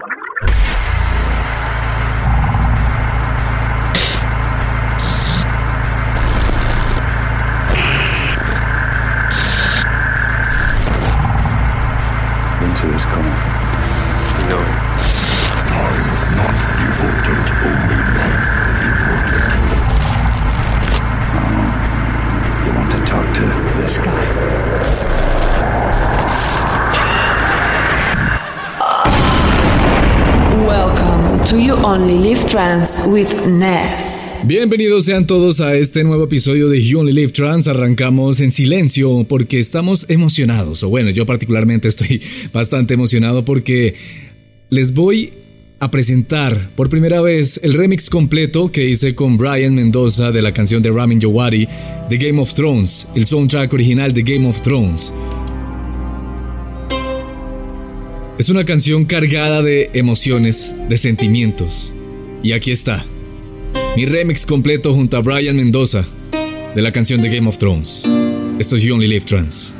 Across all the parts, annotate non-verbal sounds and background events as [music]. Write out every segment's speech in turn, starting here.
you to You Only Live Trans with Ness. Bienvenidos sean todos a este nuevo episodio de You Only Live Trans. Arrancamos en silencio porque estamos emocionados. O bueno, yo particularmente estoy [laughs] bastante emocionado porque les voy a presentar por primera vez el remix completo que hice con Brian Mendoza de la canción de Ramin Jawari de Game of Thrones, el soundtrack original de Game of Thrones. Es una canción cargada de emociones, de sentimientos. Y aquí está, mi remix completo junto a Brian Mendoza de la canción de Game of Thrones. Esto es You Only Live Trans.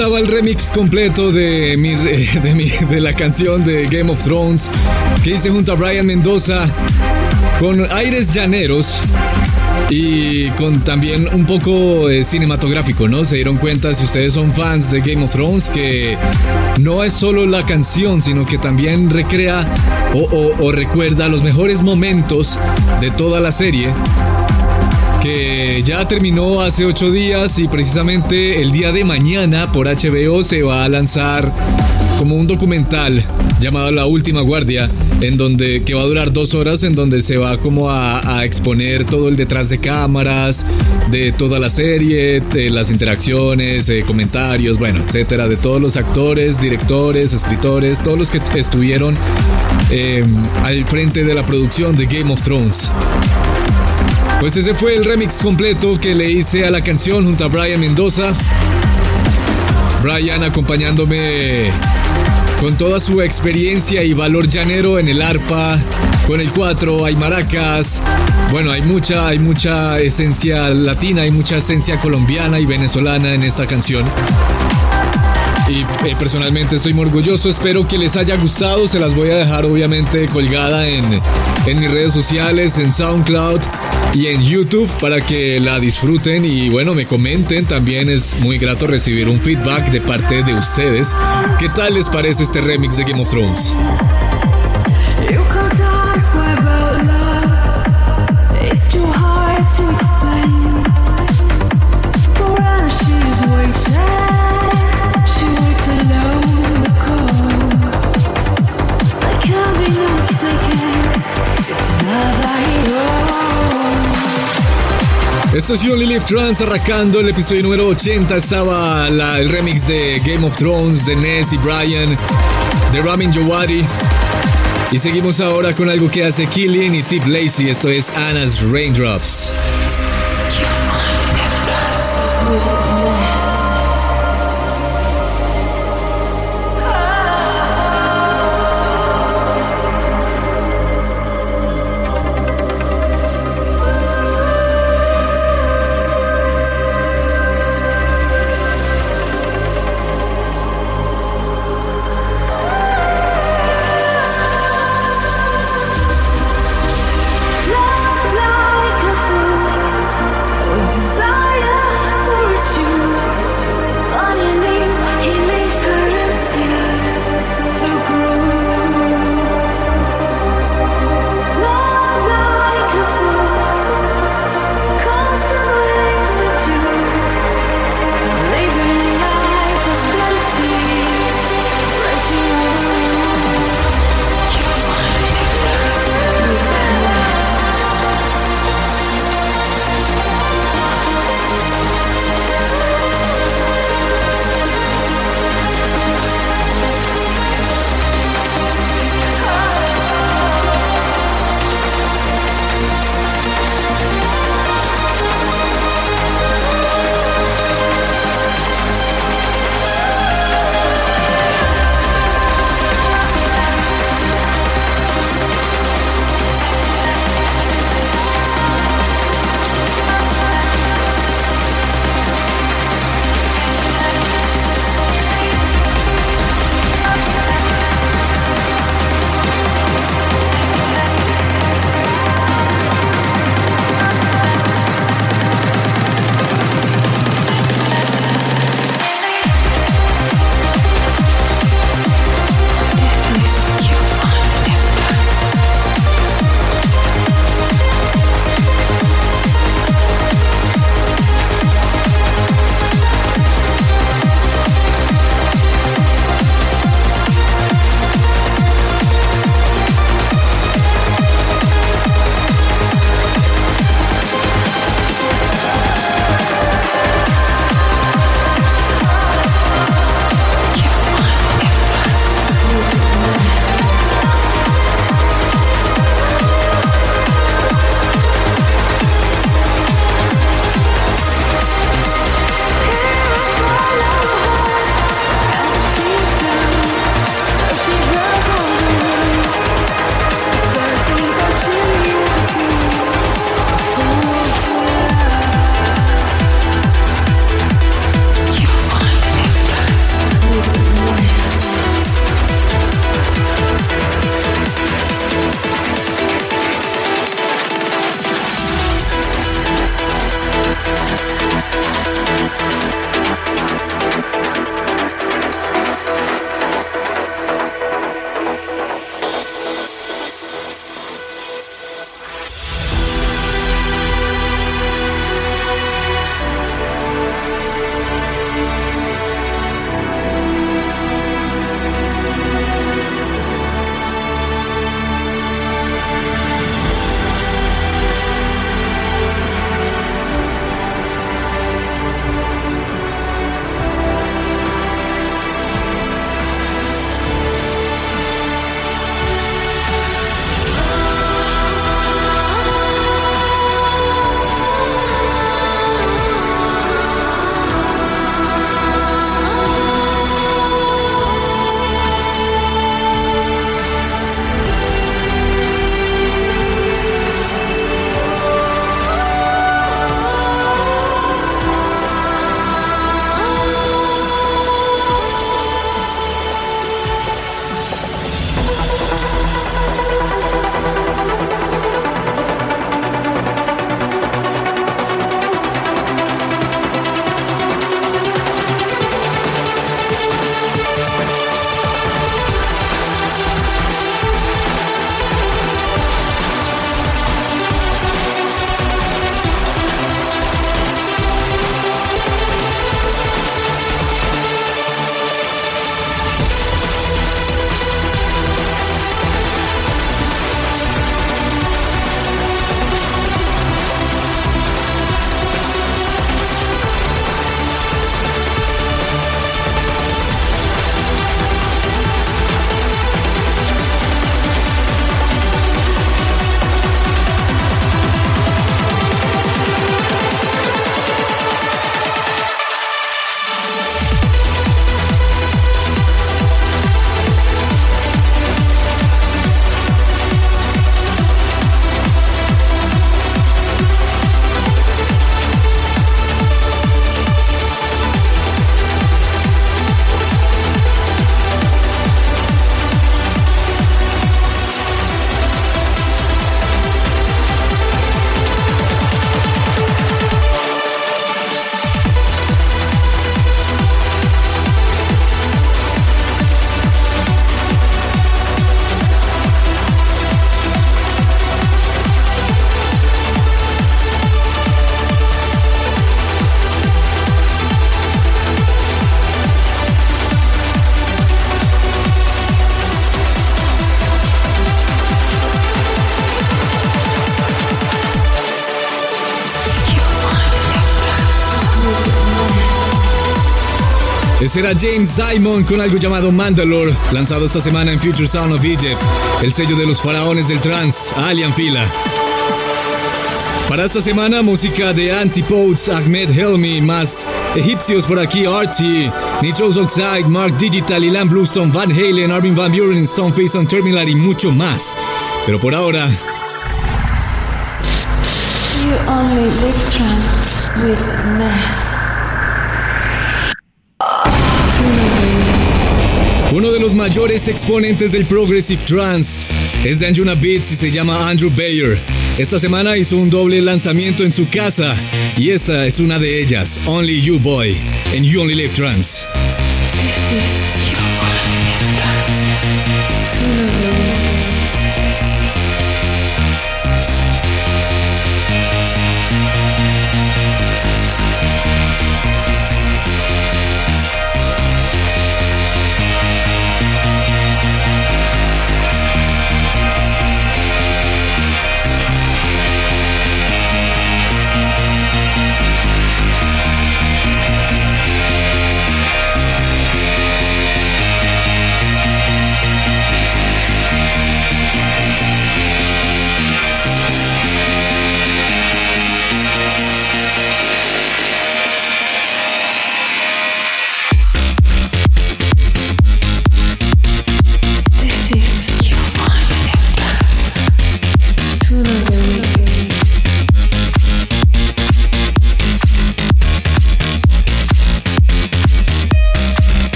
Estaba el remix completo de, mi, [laughs] de, mi- de la canción de Game of Thrones que hice junto a Brian Mendoza con aires llaneros y con también un poco eh, cinematográfico, ¿no? Se dieron cuenta si ustedes son fans de Game of Thrones que no es solo la canción, sino que también recrea o, o- o recuerda los mejores momentos de toda la serie que ya terminó hace ocho días y precisamente el día de mañana por HBO se va a lanzar como un documental llamado La Última Guardia, en donde que va a durar dos horas, en donde se va como a, exponer todo el detrás de cámaras de toda la serie, de las interacciones, comentarios, bueno, etcétera, de todos los actores, directores, escritores, todos los que estuvieron eh, al frente de la producción de Game of Thrones. Pues ese fue el remix completo que le hice a la canción junto a Brian Mendoza. Brian acompañándome con toda su experiencia y valor llanero en el arpa, con el cuatro, hay maracas. Bueno, hay mucha, hay mucha esencia latina, hay mucha esencia colombiana y venezolana en esta canción. Y eh, personalmente estoy muy orgulloso, espero que les haya gustado, se las voy a dejar obviamente colgada en, en mis redes sociales, en SoundCloud y en YouTube para que la disfruten y bueno, me comenten, también es muy grato recibir un feedback de parte de ustedes. ¿Qué tal les parece este remix de Game of Thrones? Esto es Only Live Trans arrancando el episodio número 80. Estaba la- el remix de Game of Thrones de Ness y Brian, de Ramin Djawadi. Y seguimos ahora con algo que hace Killian y Tip Lacey. Esto es Anna's Raindrops. Ese era James Diamond con algo llamado Mandalore, lanzado esta semana en Future Sound of Egypt, el sello de los faraones del trance, Alien Fila. Para esta semana, música de Antipodes, Ahmed Helmi, más egipcios por aquí, Archie, Nitros Oxide, Mark Digital, Ilan Bluestone, Van Halen, Armin Van Buren, Stoneface on Terminal y mucho más. Pero por ahora, You only live trance with Ness. Uno de los mayores exponentes del Progressive Trance es de Anjuna Beats y se llama Andrew Bayer. Esta semana hizo un doble lanzamiento en su casa y esta es una de ellas, Only You Boy, en You Only Live Trance.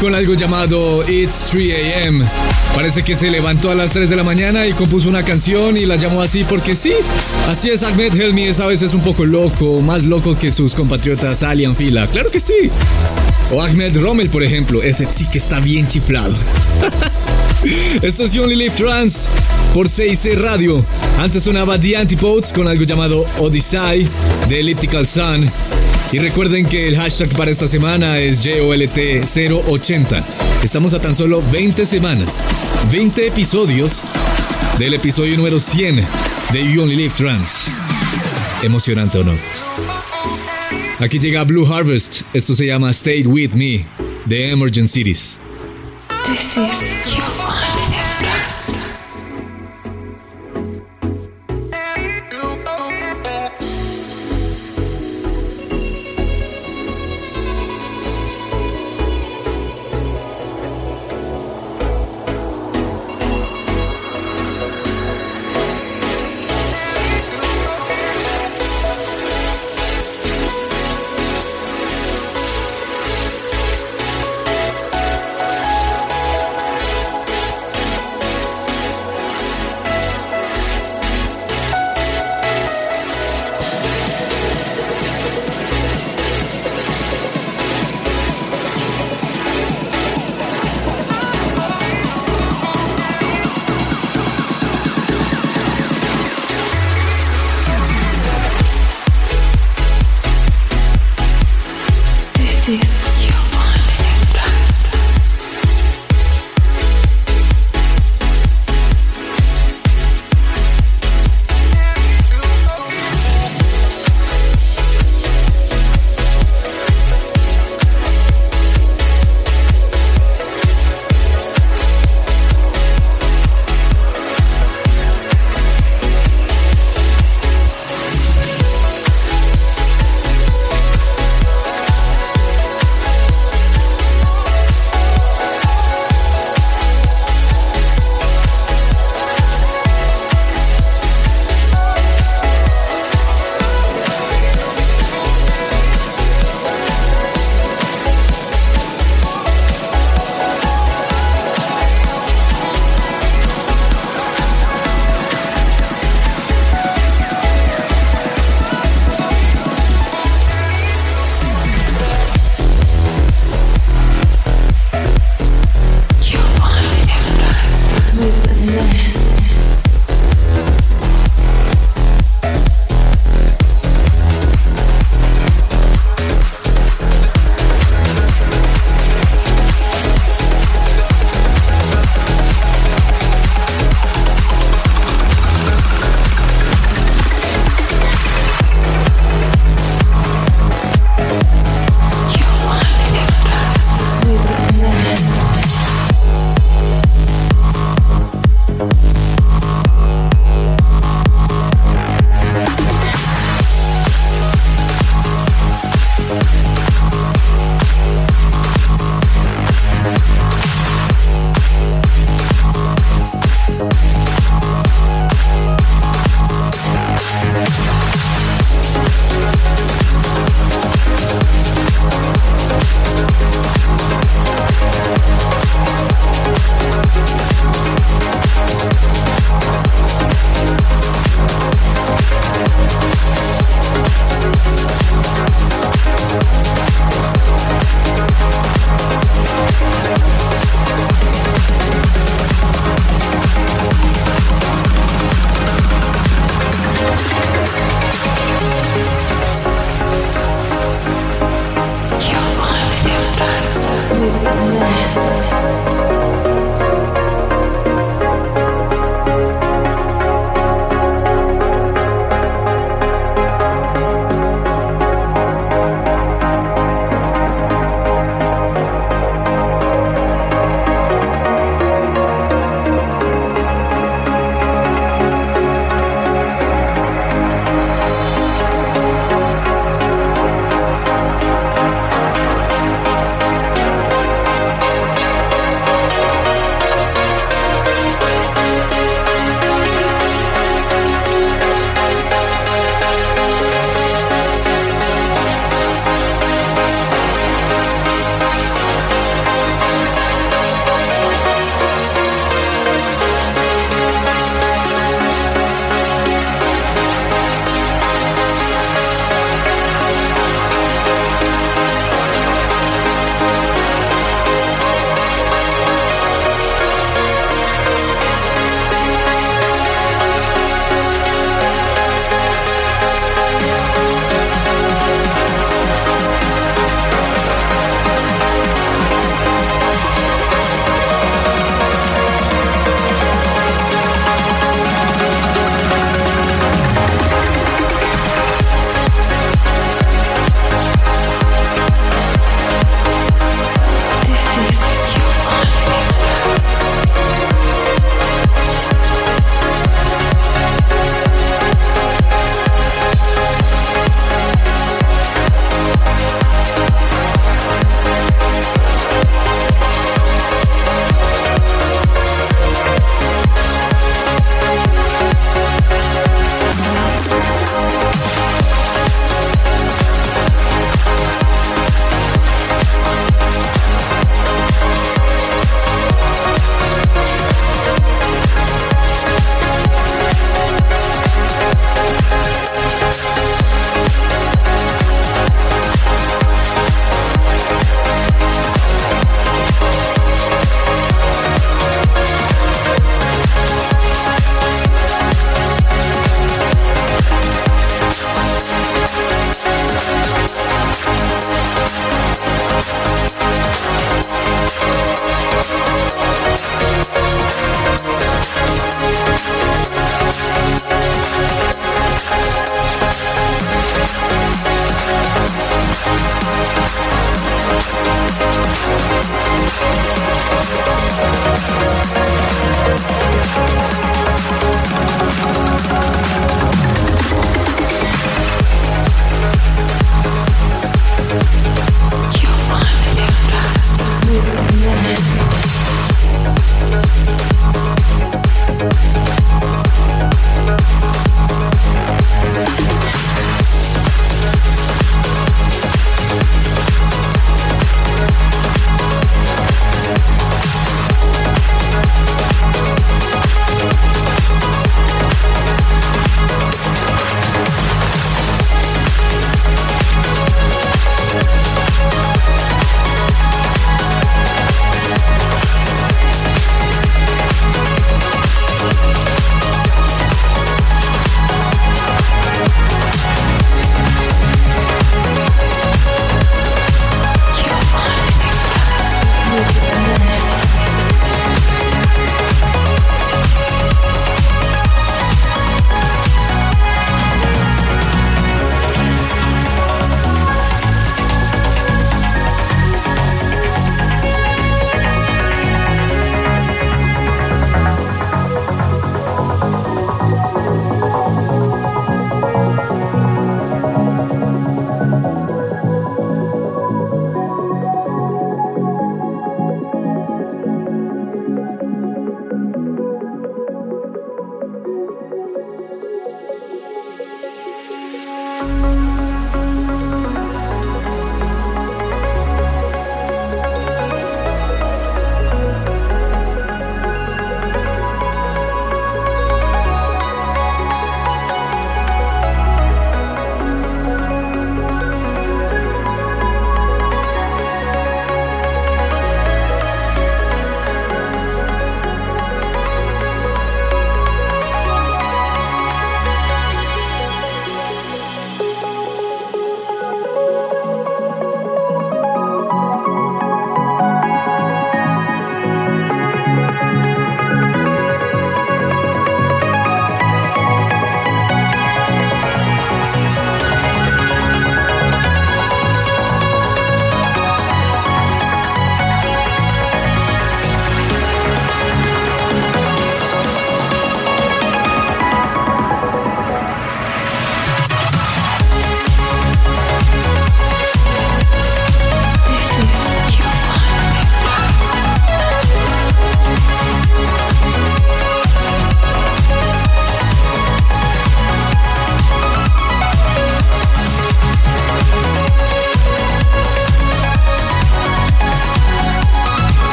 Con algo llamado It's 3 AM. Parece que se levantó a las 3 de la mañana y compuso una canción y la llamó así porque sí. Así es, Ahmed Helmi es a veces un poco loco, más loco que sus compatriotas Alian Fila. Claro que sí. O Ahmed Rommel, por ejemplo, ese sí que está bien chiflado. [laughs] Esto es You Only Live Trans por 6C Radio. Antes sonaba The Antipodes con algo llamado Odyssey de Elliptical Sun. Y recuerden que el hashtag para esta semana es JOLT080. Estamos a tan solo 20 semanas, 20 episodios del episodio número 100 de You Only Live Trans. Emocionante o no. Aquí llega Blue Harvest. Esto se llama Stay With Me de Emergent Cities. This is you.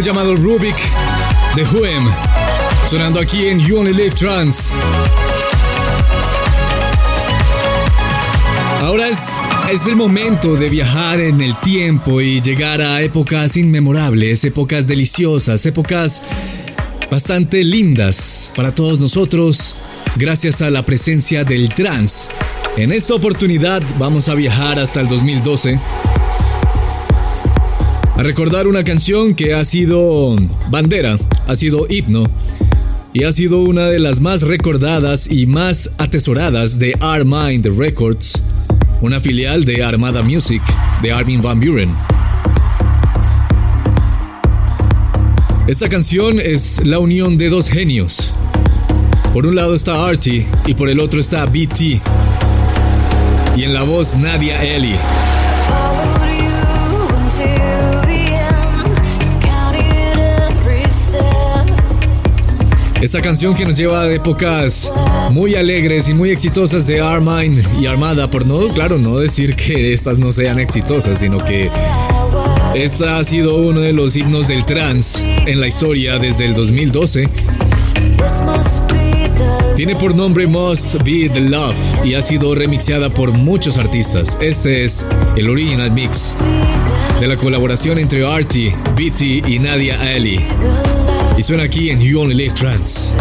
Llamado Rubik de Huem, sonando aquí en You Only Live Trans. Ahora es, es el momento de viajar en el tiempo y llegar a épocas inmemorables, épocas deliciosas, épocas bastante lindas para todos nosotros, gracias a la presencia del trans. En esta oportunidad vamos a viajar hasta el 2012 a recordar una canción que ha sido bandera, ha sido himno y ha sido una de las más recordadas y más atesoradas de Armind Records, una filial de Armada Music de Armin Van Buren. Esta canción es la unión de dos genios. Por un lado está Archie y por el otro está BT. Y en la voz Nadia Eli. Esta canción que nos lleva a épocas muy alegres y muy exitosas de Armine y Armada, por no, claro, no decir que estas no sean exitosas, sino que esta ha sido uno de los himnos del trance en la historia desde el 2012. Tiene por nombre Must Be the Love y ha sido remixeada por muchos artistas. Este es el original mix de la colaboración entre Artie, BT y Nadia Ali. Y suena aquí en You Only Live Trans.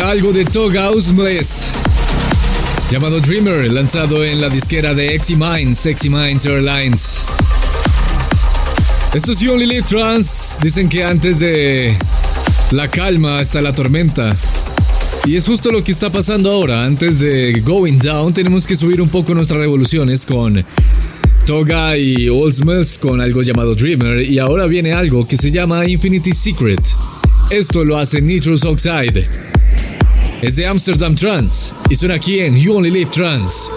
Algo de Tog Bliss llamado Dreamer, lanzado en la disquera de Exy Minds, Exy Minds Airlines. Esto es You Only Live Trans. Dicen que antes de la calma está la tormenta. Y es justo lo que está pasando ahora. Antes de Going Down, tenemos que subir un poco nuestras revoluciones con Toga y Old Smith con algo llamado Dreamer. Y ahora viene algo que se llama Infinity Secret. Esto lo hace Nitrous Oxide. Es de Amsterdam Trans y suena aquí en You Only Live Trans.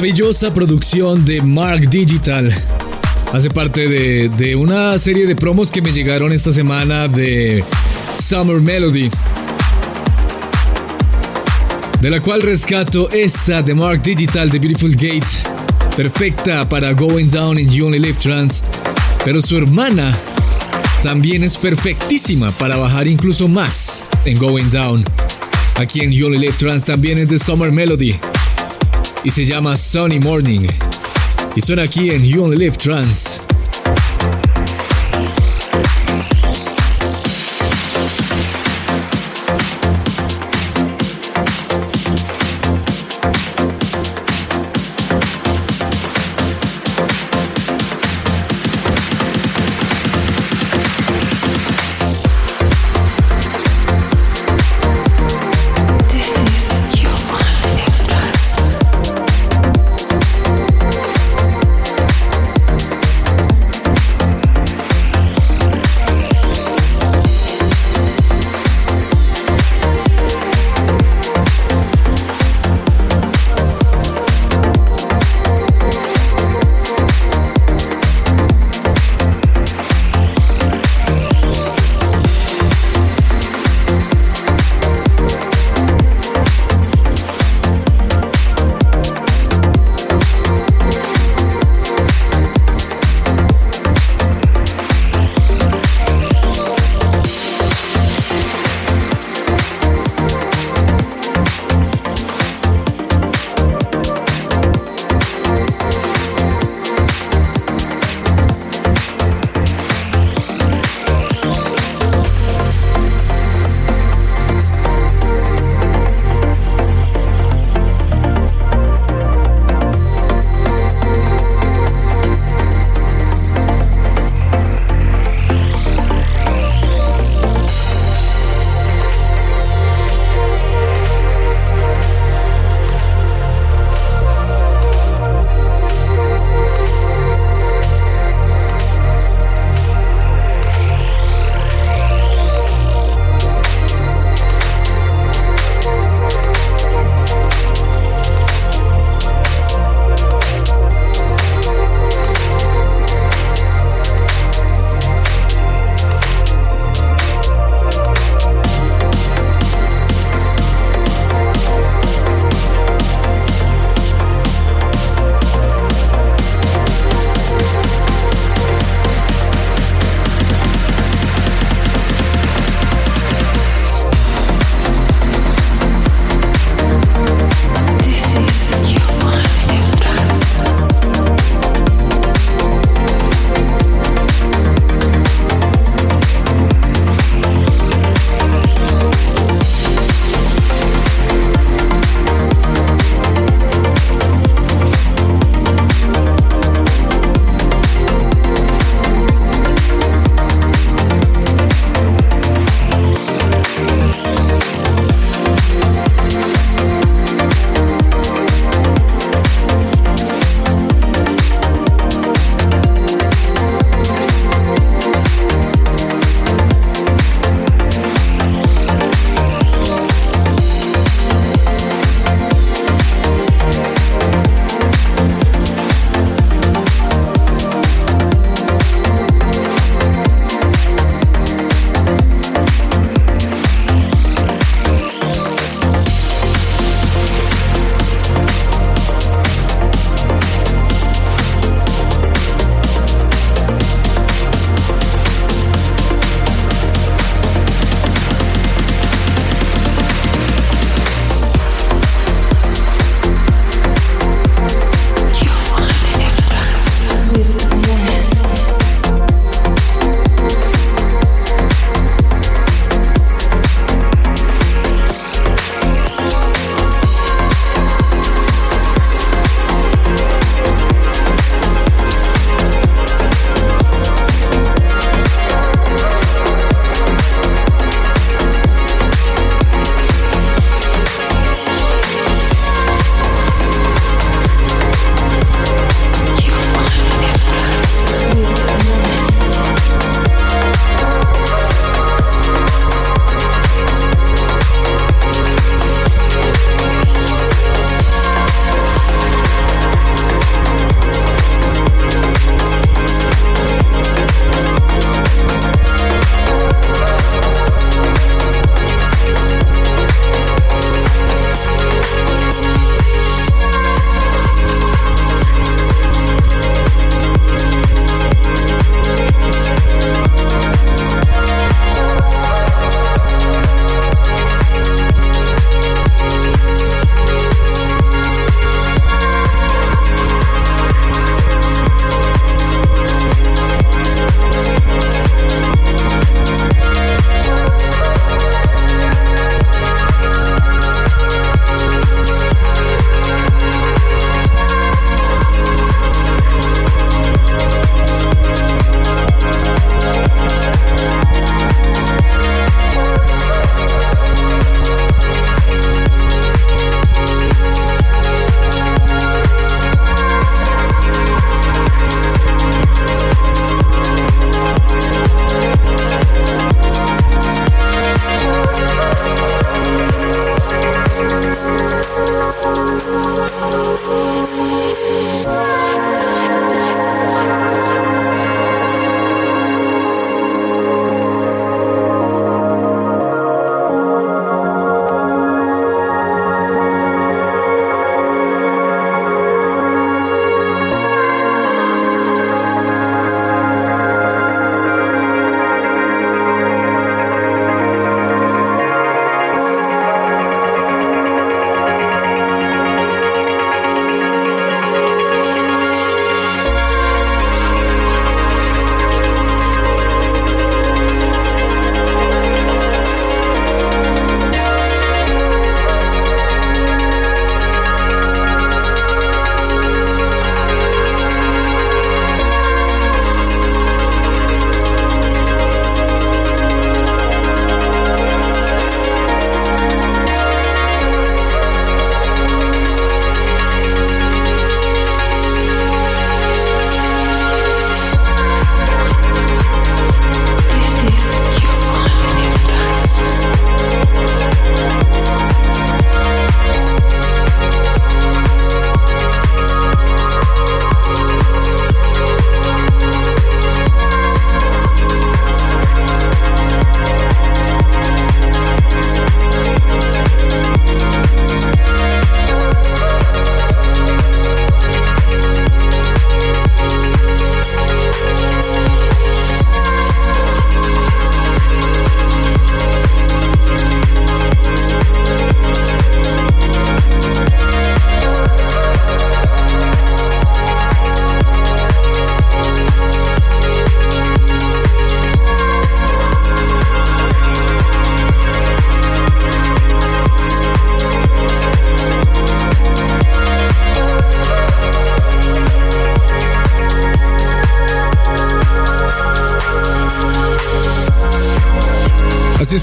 Maravillosa producción de Mark Digital. Hace parte de, de, una serie de promos que me llegaron esta semana de Summer Melody. De la cual rescato esta de Mark Digital de Beautiful Gate. Perfecta para Going Down in You Only Live Trans. Pero su hermana también es perfectísima para bajar incluso más en Going Down. Aquí en You Only Live Trans también es de Summer Melody y se llama Sunny Morning. Y suena aquí en You Only Live Trans.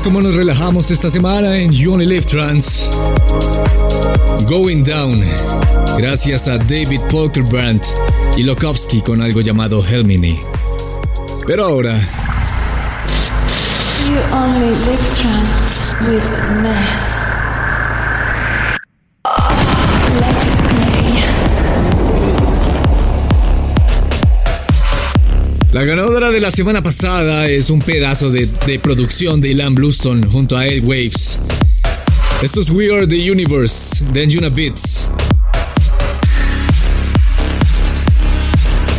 Como nos relajamos esta semana en You Only Live Trans. Going Down, gracias a David Folkerbrandt y Lokowski con algo llamado Helmini. Pero ahora. You Only Live Trans with Ness. La ganadora de la semana pasada es un pedazo de, de producción de Ilan Bluestone junto a Waves. Esto es We Are the Universe de Anjuna Beats.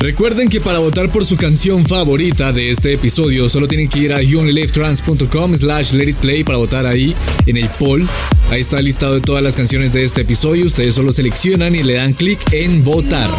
Recuerden que para votar por su canción favorita de este episodio solo tienen que ir a youonlylivetrans.com slash let it play para votar ahí en el poll. Ahí está el listado de todas las canciones de este episodio. Ustedes solo seleccionan y le dan clic en votar.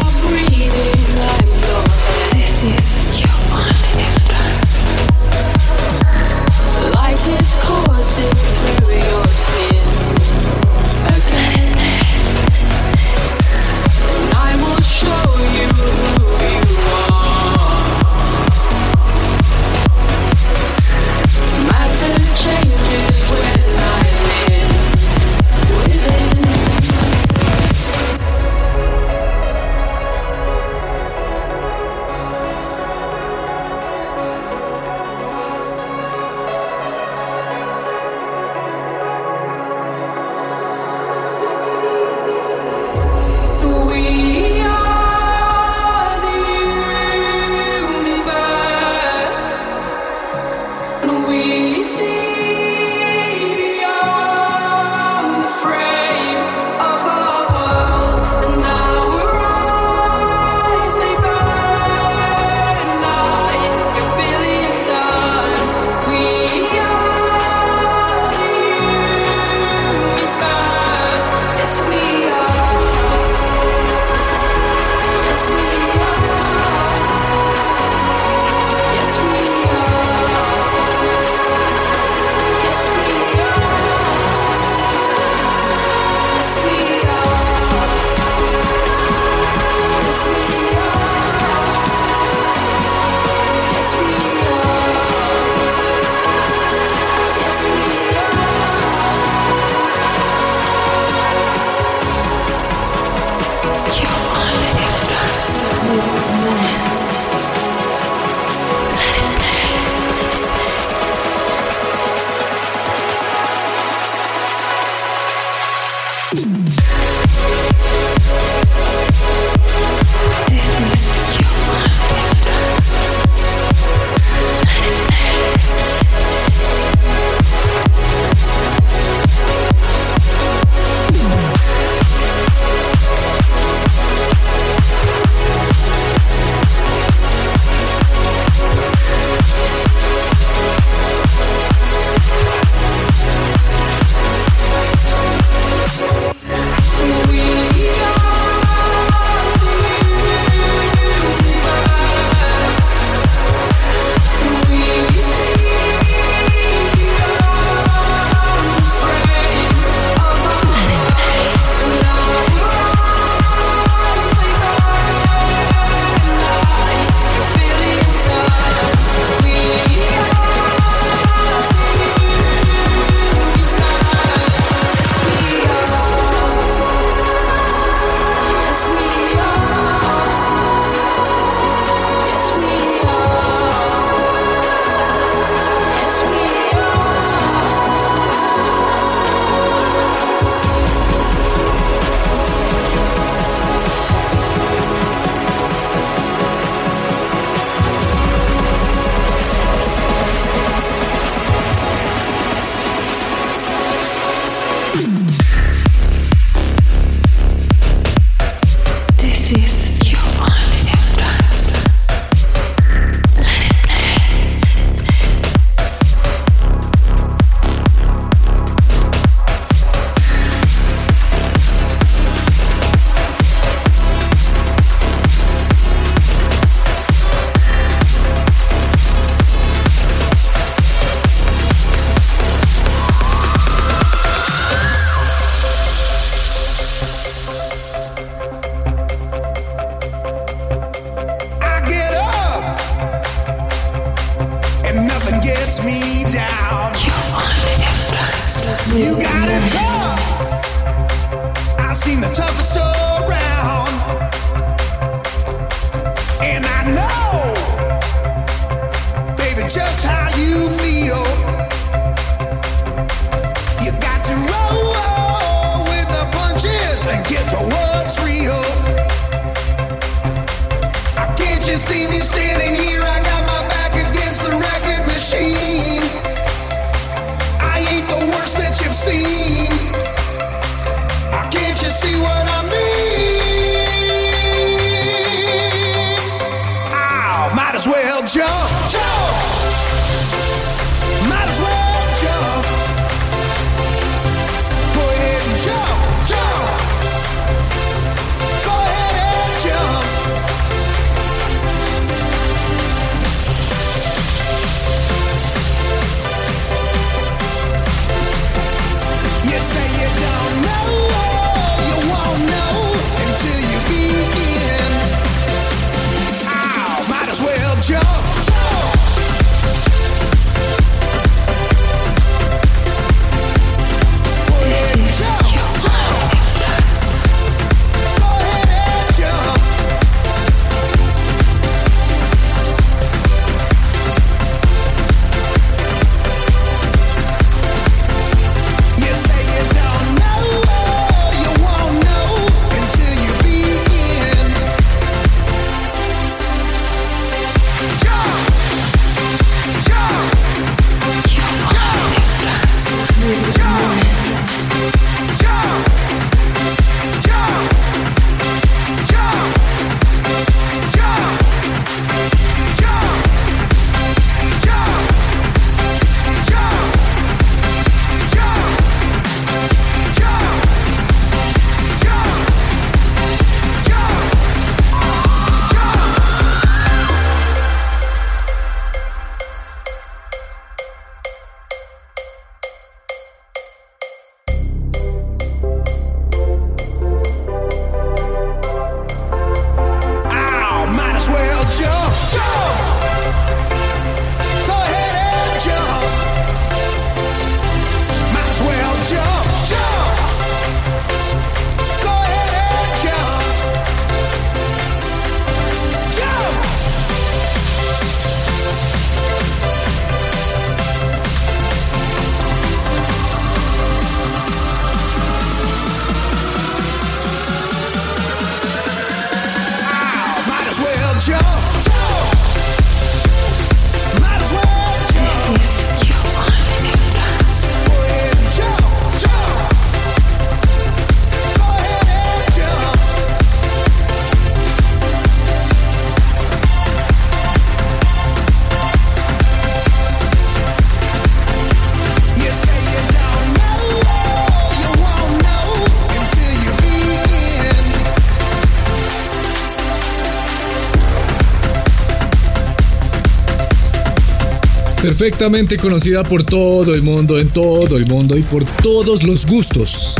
perfectamente conocida por todo el mundo, en todo el mundo y por todos los gustos.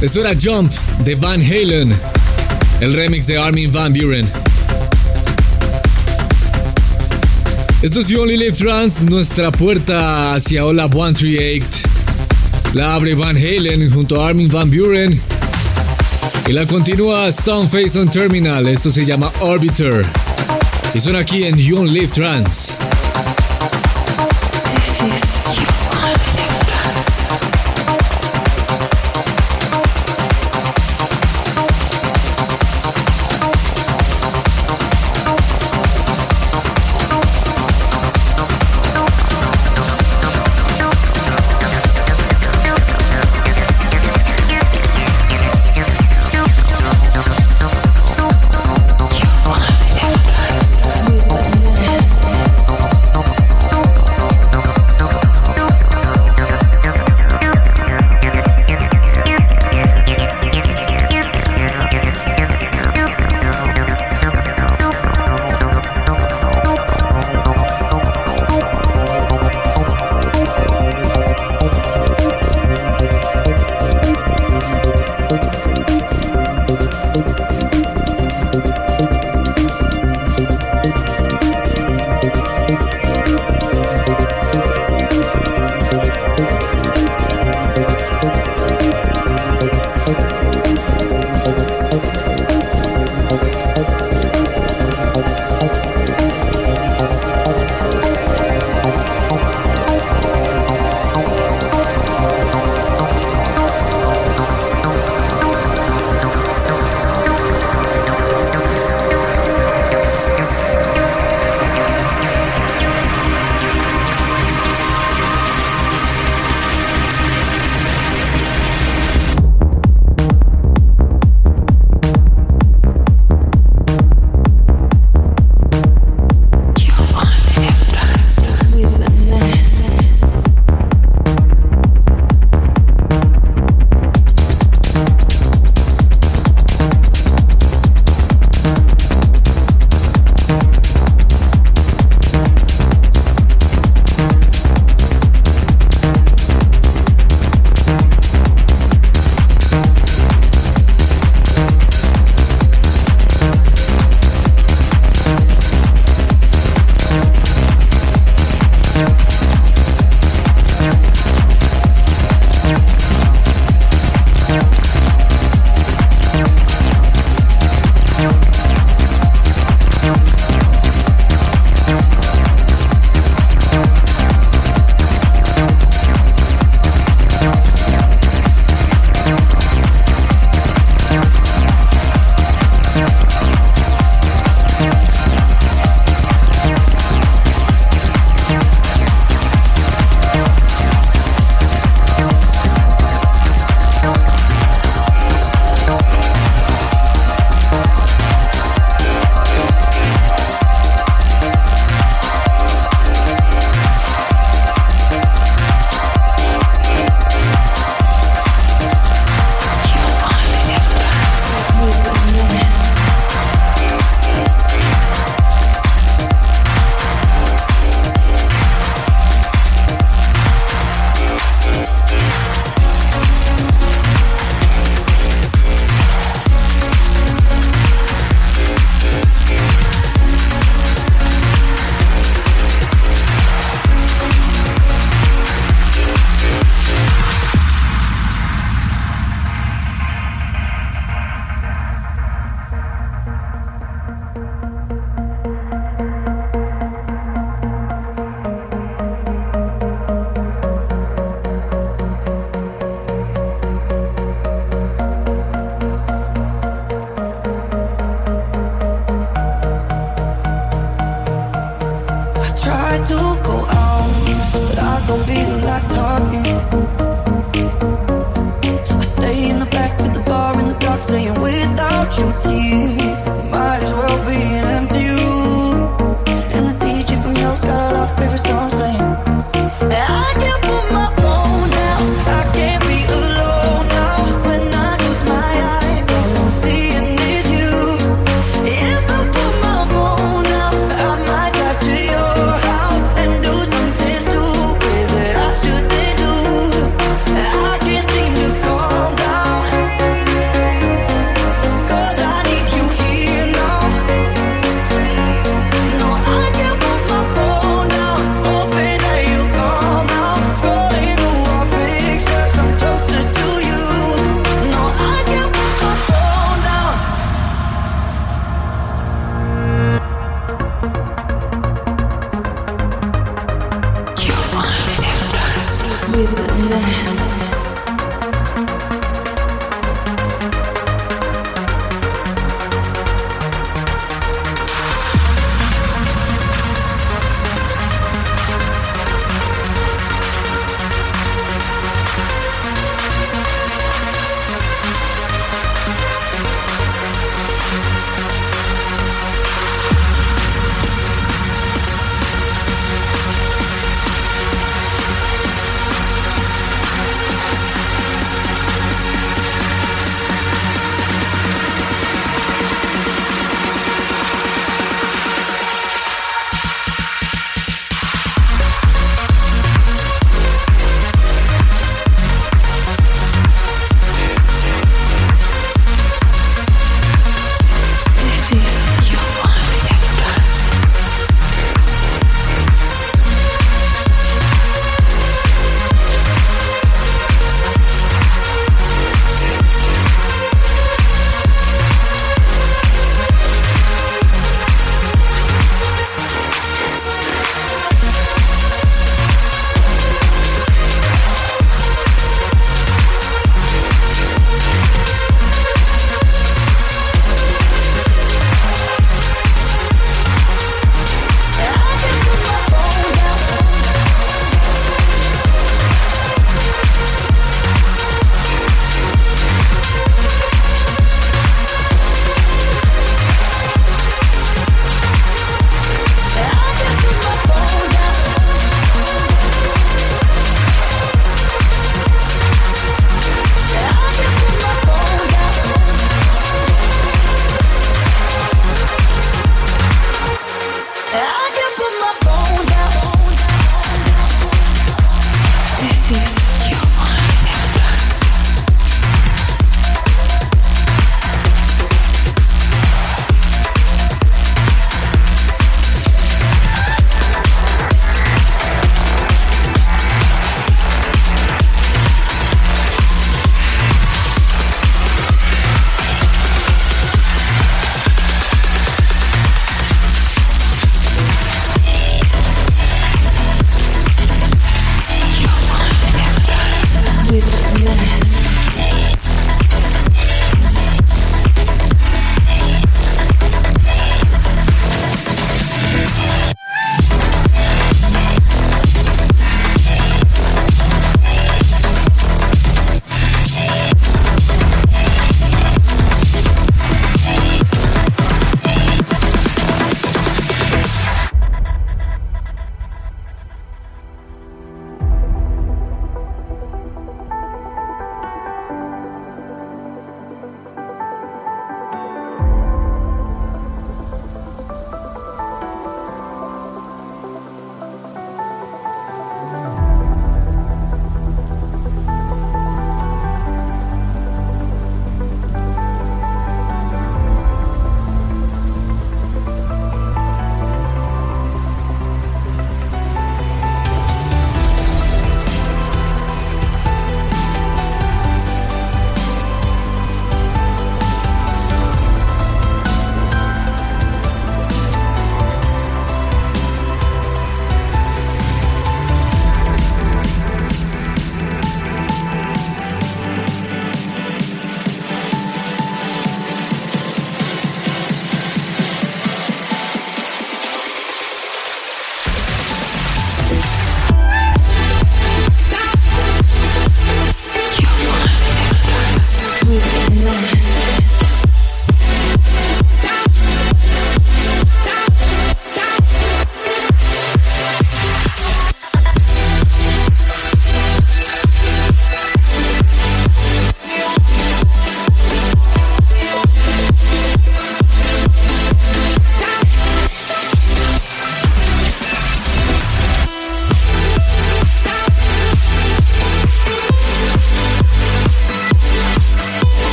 Eso era Jump de Van Halen, el remix de Armin Van Buren. Esto es You Only Live Trans, nuestra puerta hacia Hola 138. La abre Van Halen junto a Armin Van Buren. Y la continúa Stoneface on Terminal. Esto se llama Orbiter. Y son aquí en You Live Trans.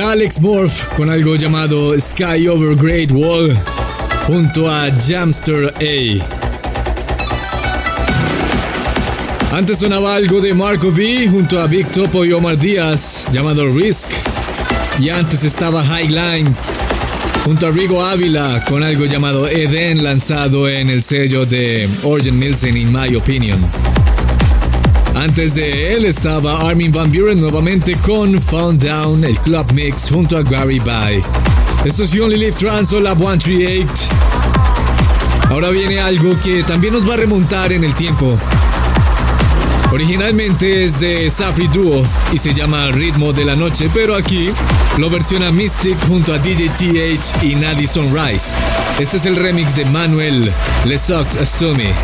Alex Morph con algo llamado Sky Over Great Wall junto a Jamster A. Antes sonaba algo de Marco V junto a Big Topo y Omar Díaz llamado Risk. Y antes estaba Highline junto a Rigo Ávila con algo llamado Eden lanzado en el sello de Orgen Nielsen in my opinion. Antes de él estaba Armin Van Buren nuevamente con Found Down, el club mix junto a Gary Bye. Esto es You Only Live Trans o Lab 138. Ahora viene algo que también nos va a remontar en el tiempo. Originalmente es de Safi Duo y se llama Ritmo de la Noche, pero aquí lo versiona Mystic junto a DJ TH y Nadie Sunrise. Este es el remix de Manuel Le Sox Assume.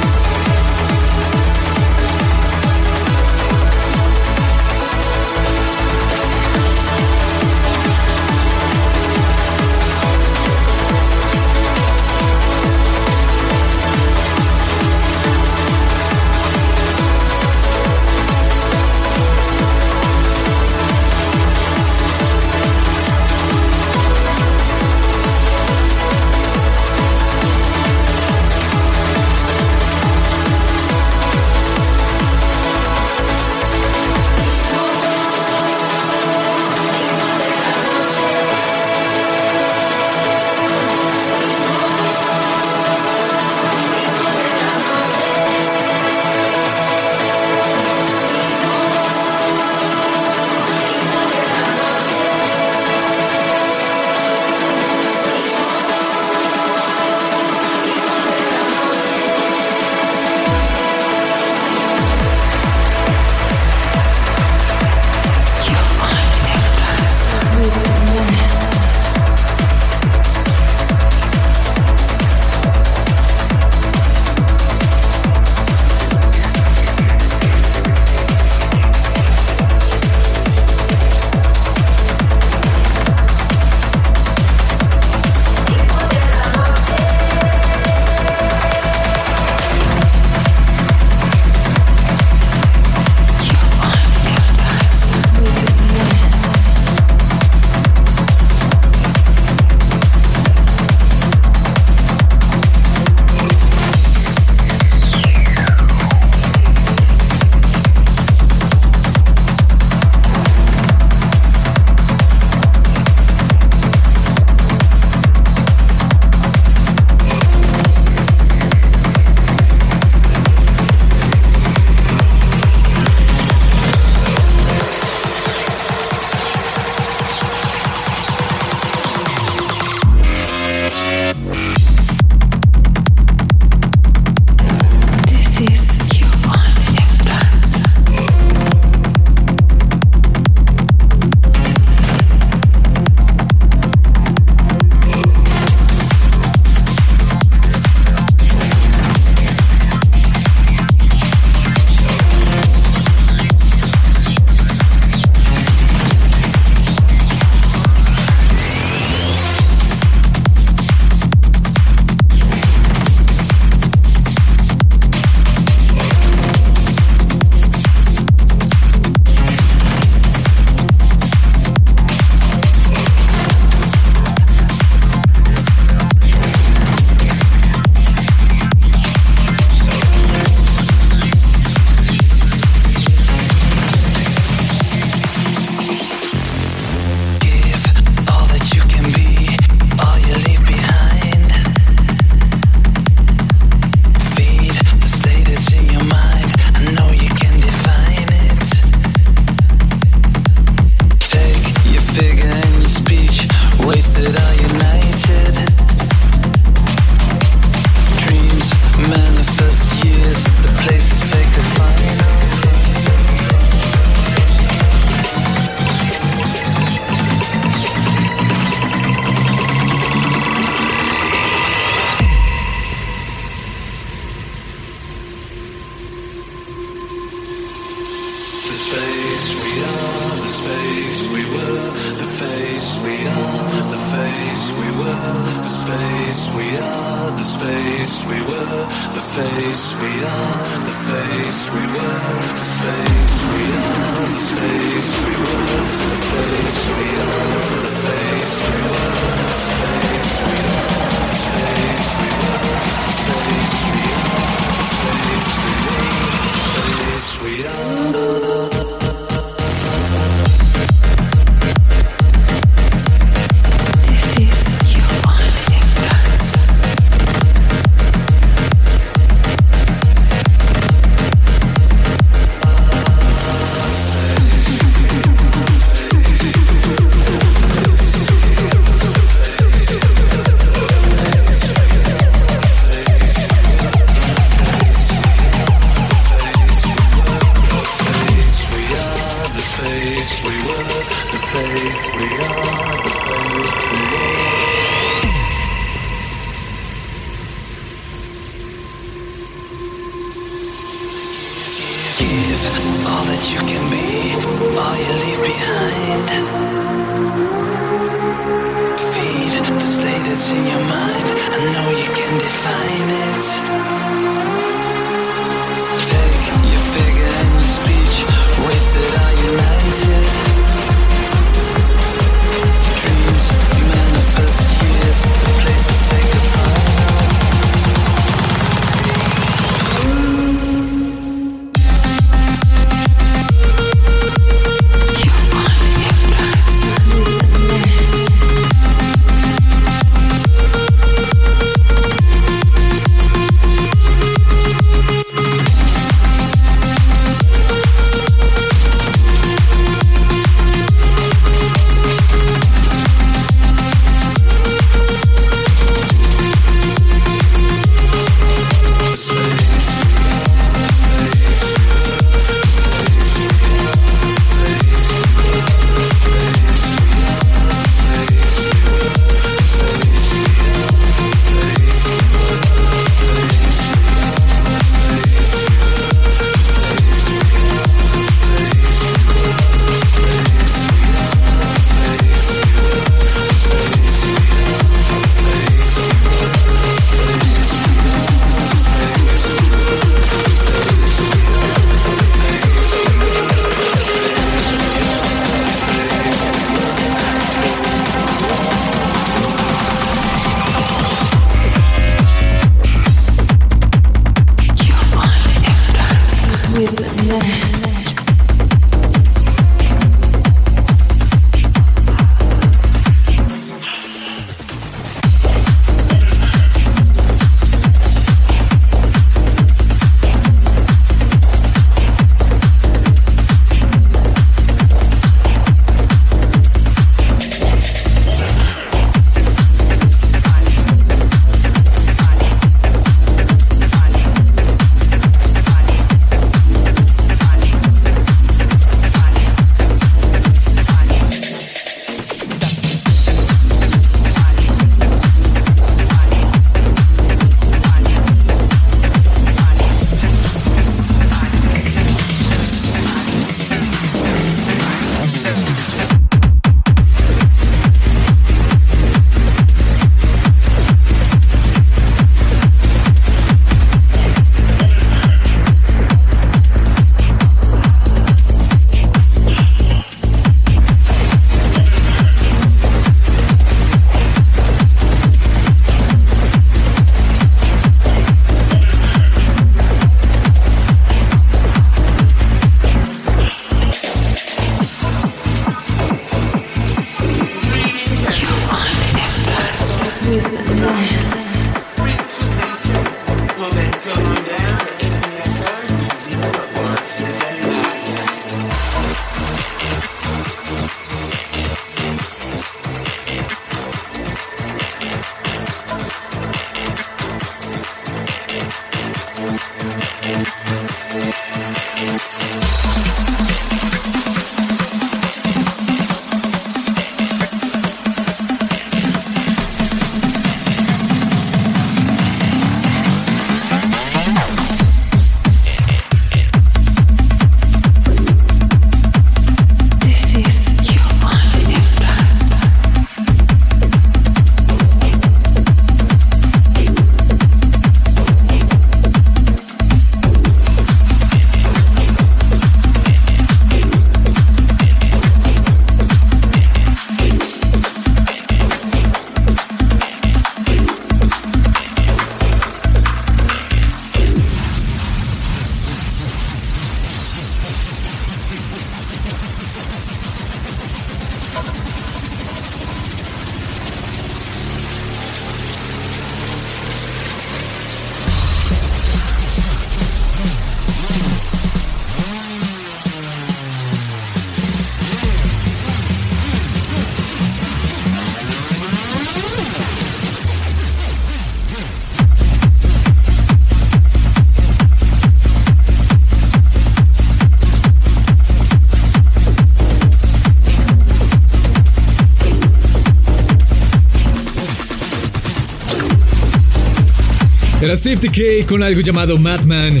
Steve Decay con algo llamado Madman.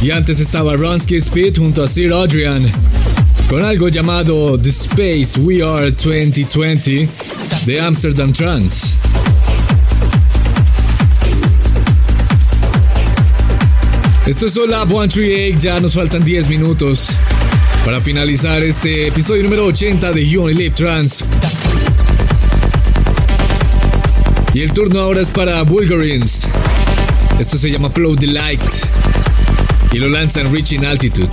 Y antes estaba Ronsky Speed junto a Sir Adrian con algo llamado The Space We Are 2020 de Amsterdam Trance. Esto es Lab 138, ya nos faltan 10 minutos para finalizar este episodio número 80 de You Only Live Trans. Y el turno ahora es para Bulgarians. Esto se llama Flow Delight y lo lanzan Reaching Altitude.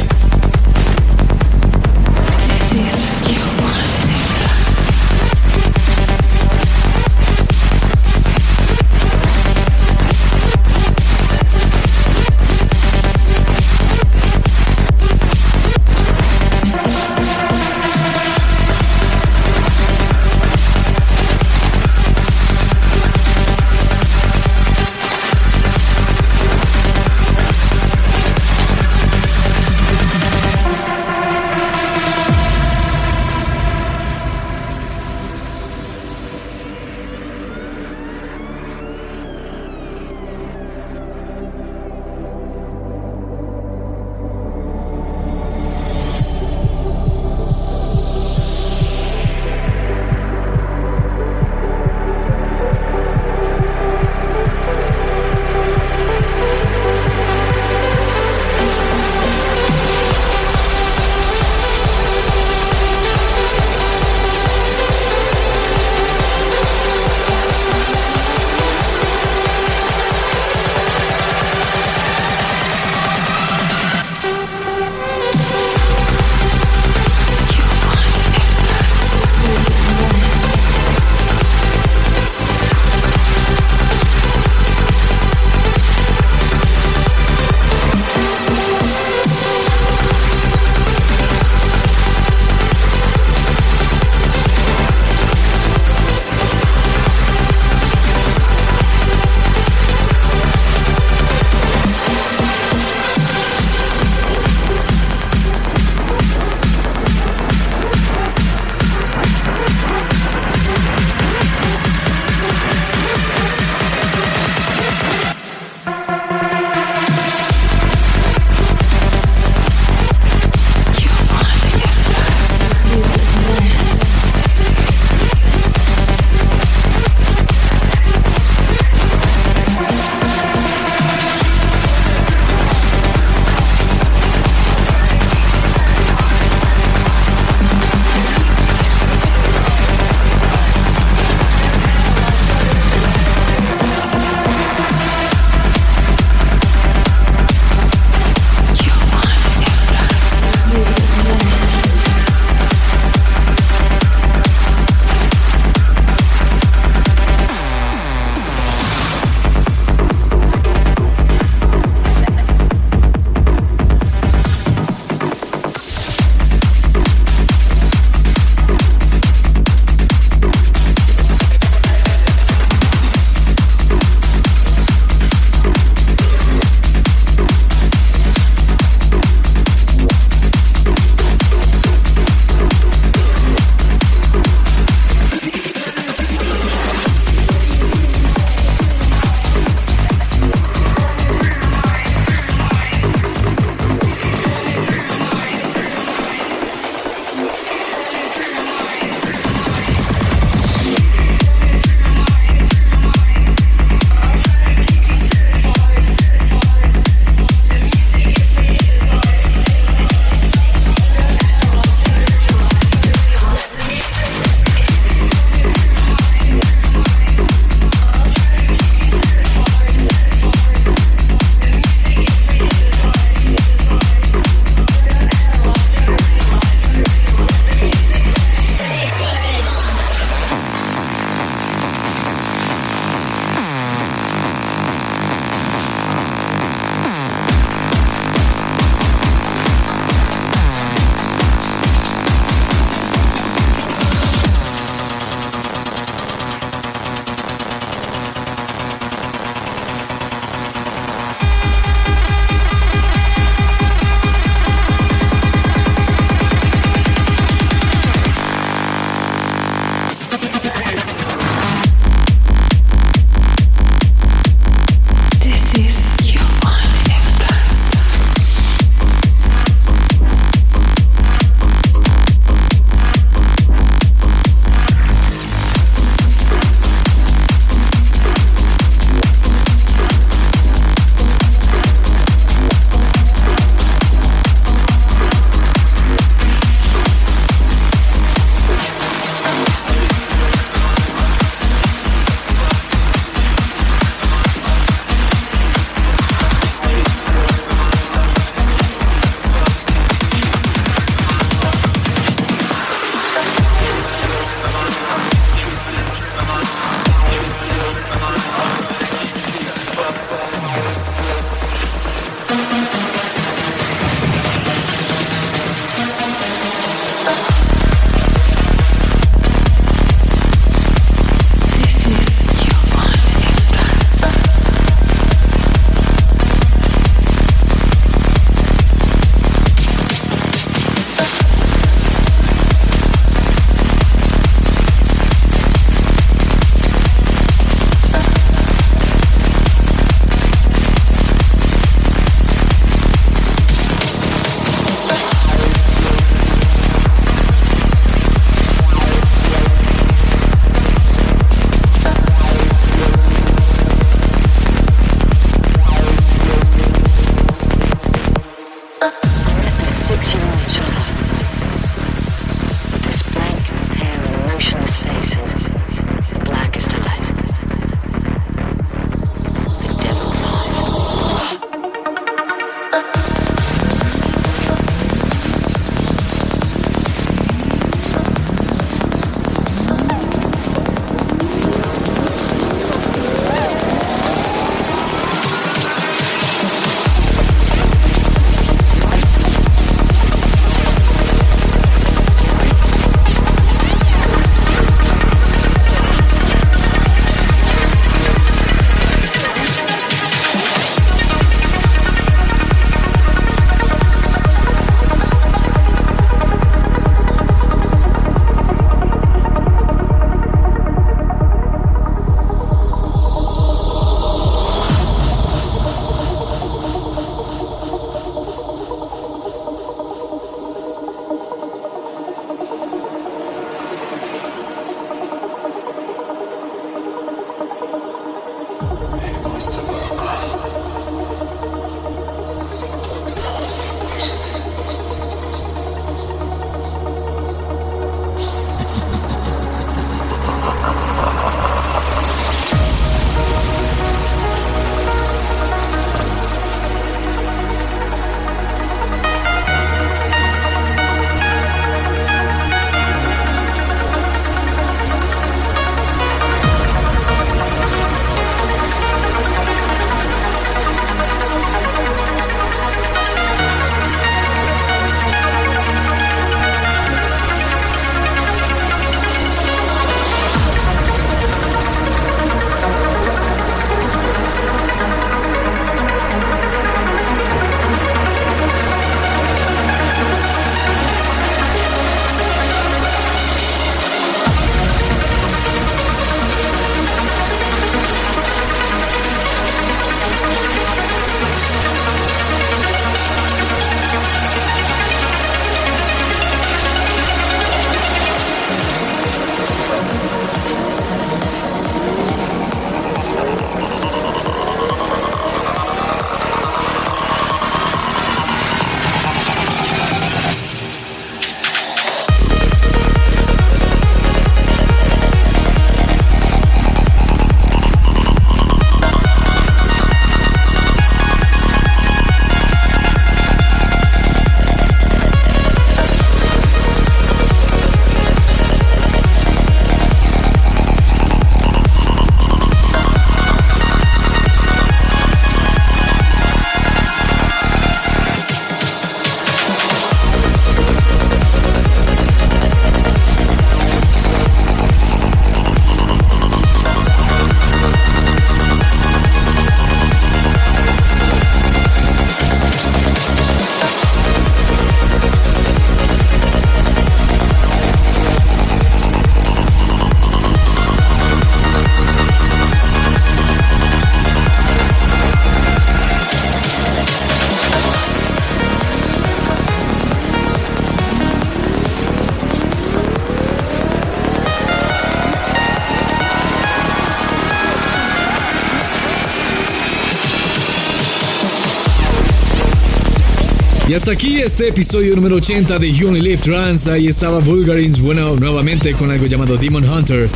Hasta aquí este episodio número 80 de You Live Trans. Ahí estaba Bulgarins, bueno, nuevamente con algo llamado Demon Hunter.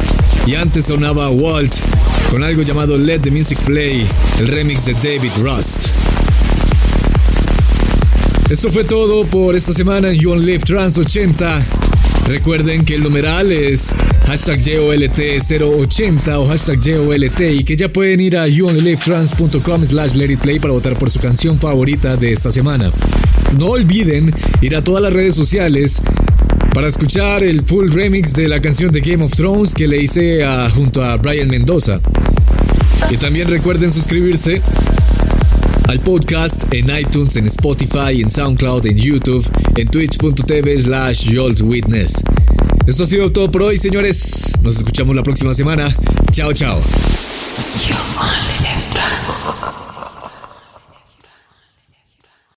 Y antes sonaba Walt con algo llamado Let the Music Play, el remix de David Rust. Esto fue todo por esta semana en You Trans 80. Recuerden que el numeral es hashtag JOLT080 o hashtag JOLT y que ya pueden ir a youonlylivetrans.com slash letitplay para votar por su canción favorita de esta semana. No olviden ir a todas las redes sociales para escuchar el full remix de la canción de Game of Thrones que le hice junto a Brian Mendoza. Y también recuerden suscribirse al podcast en iTunes, en Spotify, en SoundCloud, en YouTube, en twitch.tv slash Witness. Esto ha sido todo por hoy, señores. Nos escuchamos la próxima semana. Chao, chao.